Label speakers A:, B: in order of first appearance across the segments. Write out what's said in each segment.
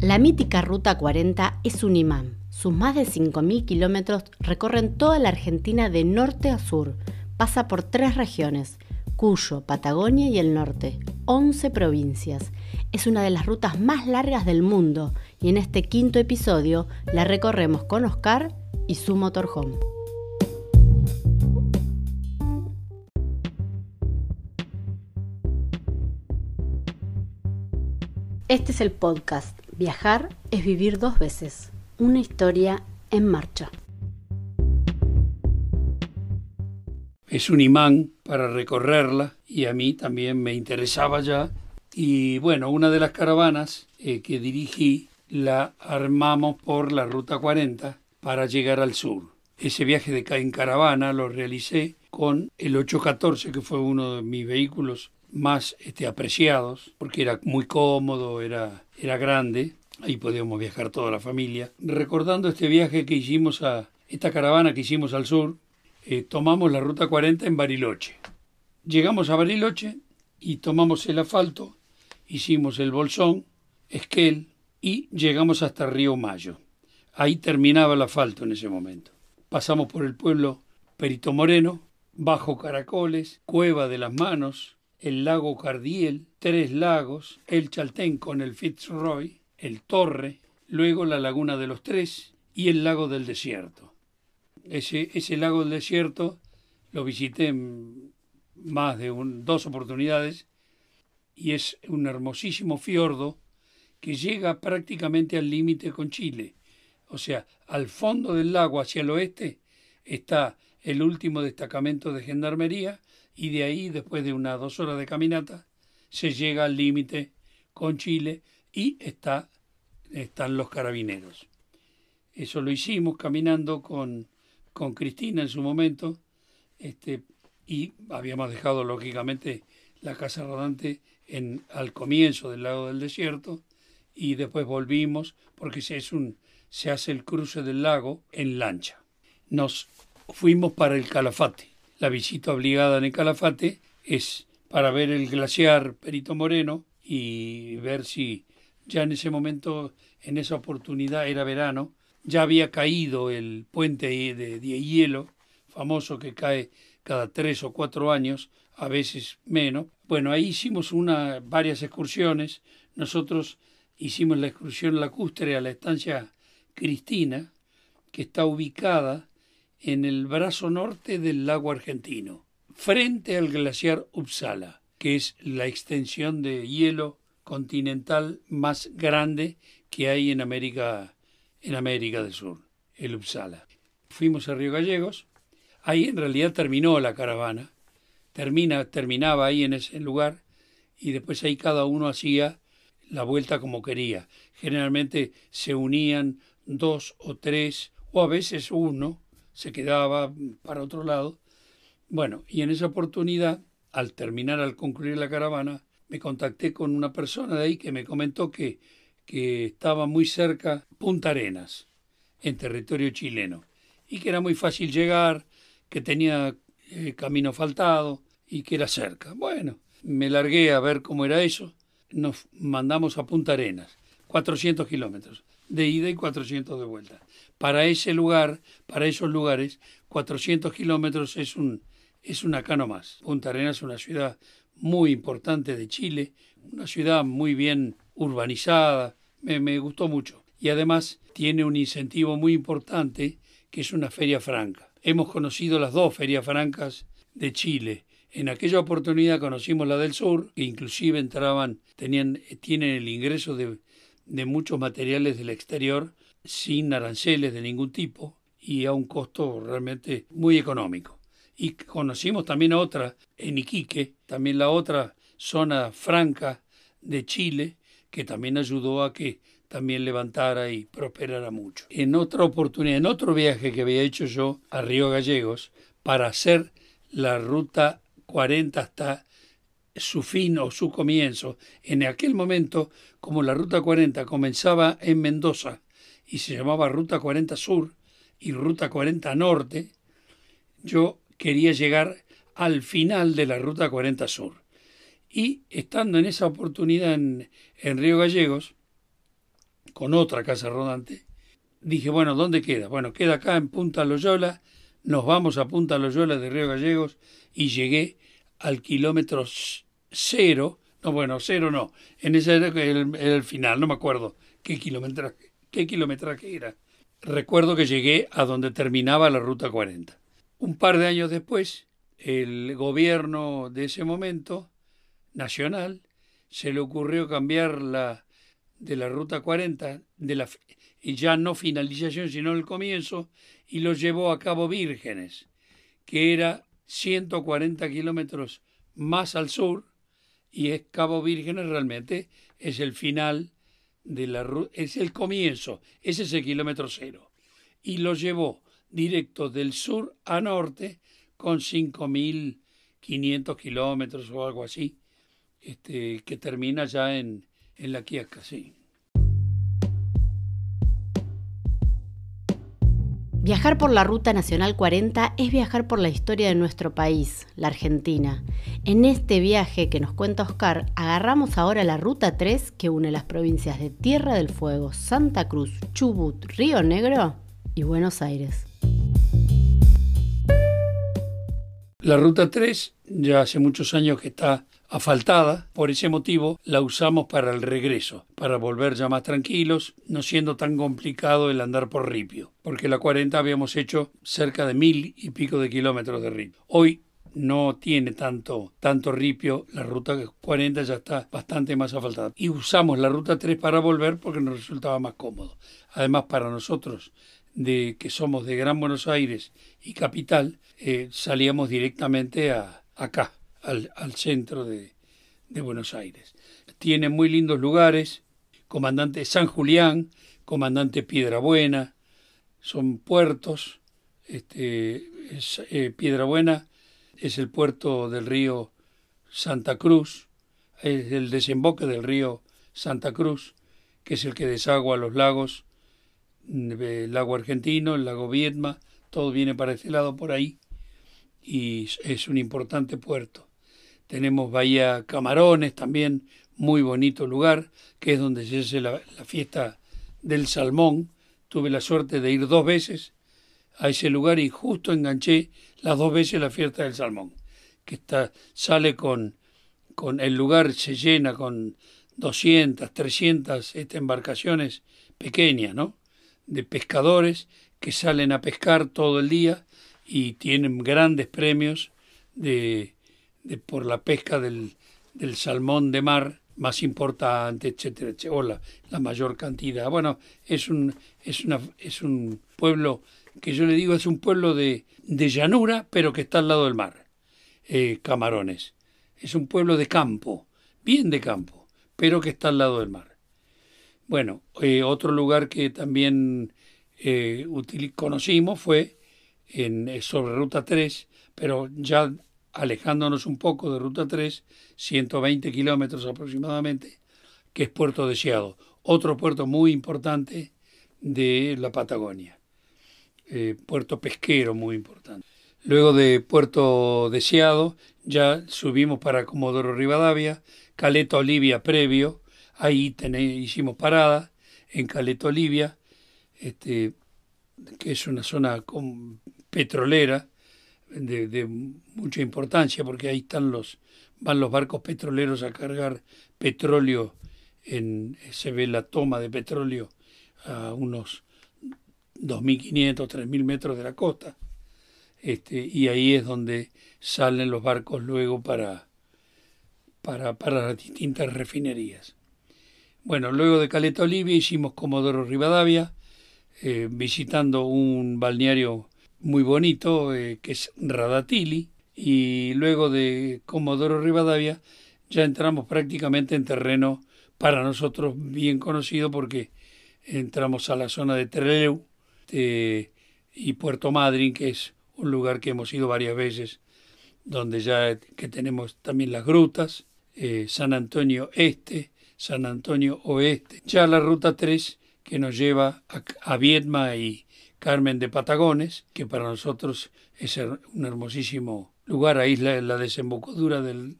A: La mítica Ruta 40 es un imán. Sus más de 5.000 kilómetros recorren toda la Argentina de norte a sur. Pasa por tres regiones, Cuyo, Patagonia y el norte, 11 provincias. Es una de las rutas más largas del mundo y en este quinto episodio la recorremos con Oscar y su motorhome. Este es el podcast Viajar es vivir dos veces. Una historia en marcha.
B: Es un imán para recorrerla y a mí también me interesaba ya. Y bueno, una de las caravanas eh, que dirigí la armamos por la Ruta 40 para llegar al sur. Ese viaje de en caravana lo realicé con el 814, que fue uno de mis vehículos más este, apreciados, porque era muy cómodo, era, era grande, ahí podíamos viajar toda la familia. Recordando este viaje que hicimos a esta caravana que hicimos al sur, eh, tomamos la ruta 40 en Bariloche. Llegamos a Bariloche y tomamos el asfalto, hicimos el Bolsón, Esquel y llegamos hasta Río Mayo. Ahí terminaba el asfalto en ese momento. Pasamos por el pueblo Perito Moreno, Bajo Caracoles, Cueva de las Manos, el lago Cardiel, Tres Lagos, el Chaltén con el Fitzroy, el Torre, luego la Laguna de los Tres y el Lago del Desierto. Ese, ese lago del desierto lo visité en más de dos oportunidades y es un hermosísimo fiordo que llega prácticamente al límite con Chile. O sea, al fondo del lago hacia el oeste está el último destacamento de gendarmería y de ahí, después de unas dos horas de caminata, se llega al límite con Chile y está, están los carabineros. Eso lo hicimos caminando con, con Cristina en su momento este, y habíamos dejado lógicamente la casa rodante en, al comienzo del lago del desierto y después volvimos porque se, es un, se hace el cruce del lago en lancha. Nos fuimos para el Calafate la visita obligada en el Calafate es para ver el glaciar Perito Moreno y ver si ya en ese momento, en esa oportunidad, era verano, ya había caído el puente de, de hielo famoso que cae cada tres o cuatro años, a veces menos. Bueno, ahí hicimos una, varias excursiones. Nosotros hicimos la excursión lacustre a la estancia Cristina, que está ubicada en el brazo norte del lago argentino, frente al glaciar Uppsala, que es la extensión de hielo continental más grande que hay en América, en América del Sur, el Uppsala. Fuimos a Río Gallegos, ahí en realidad terminó la caravana, termina, terminaba ahí en ese lugar y después ahí cada uno hacía la vuelta como quería. Generalmente se unían dos o tres o a veces uno se quedaba para otro lado. Bueno, y en esa oportunidad, al terminar, al concluir la caravana, me contacté con una persona de ahí que me comentó que, que estaba muy cerca Punta Arenas, en territorio chileno, y que era muy fácil llegar, que tenía eh, camino faltado y que era cerca. Bueno, me largué a ver cómo era eso. Nos mandamos a Punta Arenas, 400 kilómetros de ida y 400 de vuelta para ese lugar, para esos lugares, 400 kilómetros es, un, es una acá más. Punta Arenas es una ciudad muy importante de Chile, una ciudad muy bien urbanizada, me, me gustó mucho. Y además tiene un incentivo muy importante que es una feria franca. Hemos conocido las dos ferias francas de Chile. En aquella oportunidad conocimos la del sur, que inclusive entraban, tenían, tienen el ingreso de, de muchos materiales del exterior sin aranceles de ningún tipo y a un costo realmente muy económico. Y conocimos también otra en Iquique, también la otra zona franca de Chile, que también ayudó a que también levantara y prosperara mucho. En otra oportunidad, en otro viaje que había hecho yo a Río Gallegos para hacer la ruta 40 hasta su fin o su comienzo, en aquel momento, como la ruta 40 comenzaba en Mendoza y se llamaba Ruta 40 Sur y Ruta 40 Norte, yo quería llegar al final de la Ruta 40 Sur. Y estando en esa oportunidad en, Río Gallegos, con otra casa rodante, dije, bueno, ¿dónde queda? Bueno, queda acá en Punta Loyola, nos vamos a Punta Loyola de Río Gallegos y llegué al kilómetro cero, no, bueno, cero no, en ese era el, el final, no me acuerdo qué kilometraje, qué kilometraje era. Recuerdo que llegué a donde terminaba la Ruta 40. Un par de años después, el gobierno de ese momento, nacional, se le ocurrió cambiar la de la Ruta 40, de la, ya no finalización, sino el comienzo, y lo llevó a Cabo Vírgenes, que era 140 kilómetros más al sur, y es Cabo Vírgenes realmente es el final de la ruta, es el comienzo, ese es el kilómetro cero. Y lo llevó directo del sur a norte con 5.500 kilómetros o algo así, este, que termina ya en, en la Quiaca, sí.
A: Viajar por la Ruta Nacional 40 es viajar por la historia de nuestro país, la Argentina. En este viaje que nos cuenta Oscar, agarramos ahora la Ruta 3 que une las provincias de Tierra del Fuego, Santa Cruz, Chubut, Río Negro Buenos Aires.
B: La Ruta 3 ya hace muchos años que está asfaltada, por ese motivo la usamos para el regreso, para volver ya más tranquilos, no siendo tan complicado el andar por ripio, porque la 40 habíamos hecho cerca de mil y pico de kilómetros de ripio. Hoy no tiene tanto, tanto ripio, la ruta 40 ya está bastante más asfaltada. Y usamos la ruta 3 para volver porque nos resultaba más cómodo. Además, para nosotros, de que somos de Gran Buenos Aires y capital, eh, salíamos directamente a acá, al, centro de, Buenos Aires. Tiene muy lindos lugares, Comandante San Julián, Comandante Piedrabuena, son puertos. Este, eh, Piedrabuena es el puerto del río Santa Cruz, es el desemboque del río Santa Cruz, que es el que desagua los lagos, el lago argentino, el lago Viedma, todo viene para ese lado por ahí y es un importante puerto. Tenemos Bahía Camarones también, muy bonito lugar, que es donde se hace la, fiesta del salmón. Tuve la suerte de ir dos veces a ese lugar y justo enganché las dos veces la fiesta del salmón, que está, sale con, con el lugar se llena con 200, 300 este, embarcaciones pequeñas, ¿no? De pescadores que salen a pescar todo el día y tienen grandes premios de, por la pesca del, salmón de mar más importante, etcétera, etcétera, o la, mayor cantidad. Bueno, es un, es, una, es un pueblo que yo le digo es un pueblo de, de llanura, pero que está al lado del mar, eh, Camarones. Es un pueblo de campo, bien de campo, pero que está al lado del mar. Bueno, eh, otro lugar que también eh, conocimos fue en, sobre Ruta 3, pero ya alejándonos un poco de Ruta 3, 120 kilómetros aproximadamente, que es Puerto Deseado, otro puerto muy importante de la Patagonia, eh, puerto pesquero muy importante. Luego de Puerto Deseado ya subimos para Comodoro Rivadavia, Caleta Olivia previo, ahí hicimos parada en Caleta Olivia, este, que es una zona petrolera, de, mucha importancia porque ahí están los van los barcos petroleros a cargar petróleo en se ve la toma de petróleo a unos 2.500 3.000 metros de la costa. Este y ahí es donde salen los barcos luego para para, para las distintas refinerías bueno luego de Caleta Olivia hicimos Comodoro Rivadavia eh, visitando un balneario muy bonito, eh, que es Radatili, y luego de Comodoro Rivadavia ya entramos prácticamente en terreno para nosotros bien conocido porque entramos a la zona de Trelew y Puerto Madryn, que es un lugar que hemos ido varias veces, donde ya que tenemos también las grutas, eh, San Antonio Este, San Antonio Oeste, ya la ruta 3 que nos lleva a, a Viedma y, Carmen de Patagones, que para nosotros es un hermosísimo lugar, ahí es la, desembocadura del,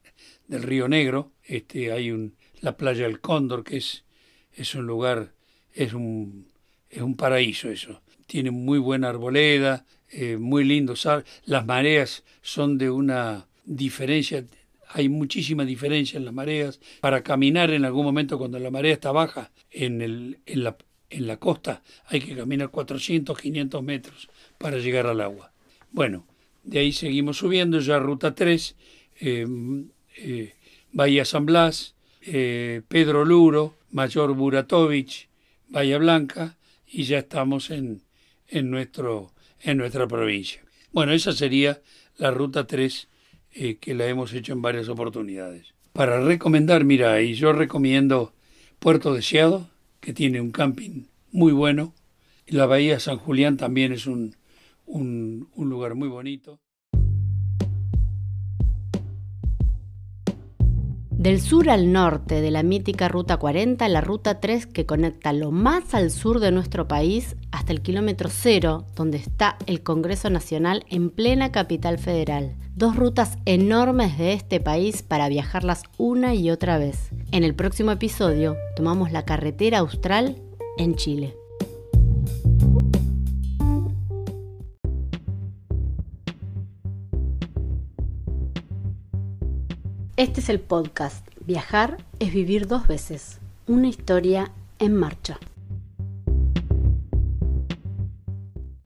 B: río Negro, este, hay un, la playa del Cóndor, que es, es un lugar es un, es un paraíso eso. Tiene muy buena arboleda, eh, muy lindo. Las mareas son de una diferencia, hay muchísima diferencia en las mareas. Para caminar en algún momento cuando la marea está baja en, la, costa hay que caminar 400, 500 metros para llegar al agua. Bueno, de ahí seguimos subiendo, ya ruta 3, eh, eh, Bahía San Blas, Pedro Luro, Mayor Buratovich, Bahía Blanca, y ya estamos en, en nuestra provincia. Bueno, esa sería la ruta 3 eh, que la hemos hecho en varias oportunidades. Para recomendar, mira, y yo recomiendo Puerto Deseado, que tiene un camping muy bueno. La Bahía San Julián también es un, un lugar muy bonito.
A: Del sur al norte de la mítica Ruta 40, la Ruta 3 que conecta lo más al sur de nuestro país hasta el kilómetro cero, donde está el Congreso Nacional en plena capital federal. Dos rutas enormes de este país para viajarlas una y otra vez. En el próximo episodio tomamos la carretera austral en Chile. Este es el podcast. Viajar es vivir dos veces. Una historia en marcha.